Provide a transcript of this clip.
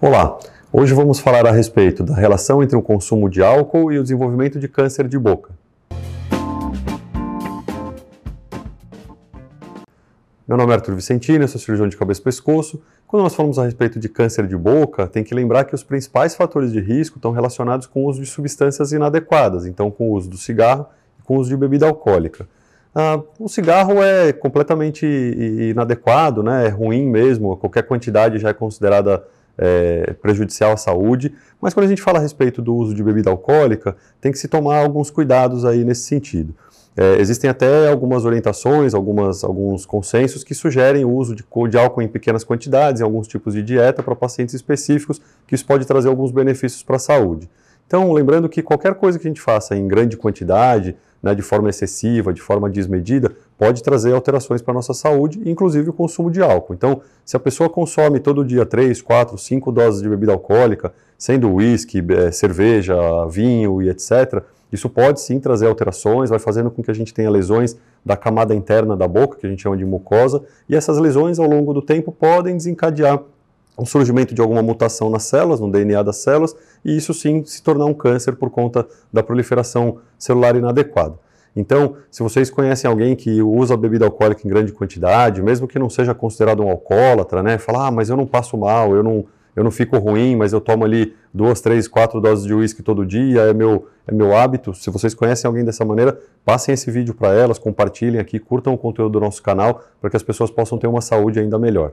Olá, hoje vamos falar a respeito da relação entre o consumo de álcool e o desenvolvimento de câncer de boca. Meu nome é Arthur Vicentino, eu sou cirurgião de cabeça e pescoço. Quando nós falamos a respeito de câncer de boca, tem que lembrar que os principais fatores de risco estão relacionados com o uso de substâncias inadequadas, então com o uso do cigarro e com o uso de bebida alcoólica. Ah, o cigarro é completamente inadequado, né? é ruim mesmo, qualquer quantidade já é considerada é, prejudicial à saúde, mas quando a gente fala a respeito do uso de bebida alcoólica, tem que se tomar alguns cuidados aí nesse sentido. É, existem até algumas orientações, algumas, alguns consensos que sugerem o uso de, de álcool em pequenas quantidades, em alguns tipos de dieta para pacientes específicos, que isso pode trazer alguns benefícios para a saúde. Então, lembrando que qualquer coisa que a gente faça em grande quantidade, né, de forma excessiva, de forma desmedida, pode trazer alterações para a nossa saúde, inclusive o consumo de álcool. Então, se a pessoa consome todo dia 3, 4, 5 doses de bebida alcoólica, sendo uísque, é, cerveja, vinho e etc., isso pode sim trazer alterações, vai fazendo com que a gente tenha lesões da camada interna da boca, que a gente chama de mucosa, e essas lesões ao longo do tempo podem desencadear o surgimento de alguma mutação nas células, no DNA das células, e isso sim se tornar um câncer por conta da proliferação celular inadequada. Então, se vocês conhecem alguém que usa bebida alcoólica em grande quantidade, mesmo que não seja considerado um alcoólatra, né, fala, ah, mas eu não passo mal, eu não, eu não fico ruim, mas eu tomo ali duas, três, quatro doses de uísque todo dia, é meu, é meu hábito. Se vocês conhecem alguém dessa maneira, passem esse vídeo para elas, compartilhem aqui, curtam o conteúdo do nosso canal, para que as pessoas possam ter uma saúde ainda melhor.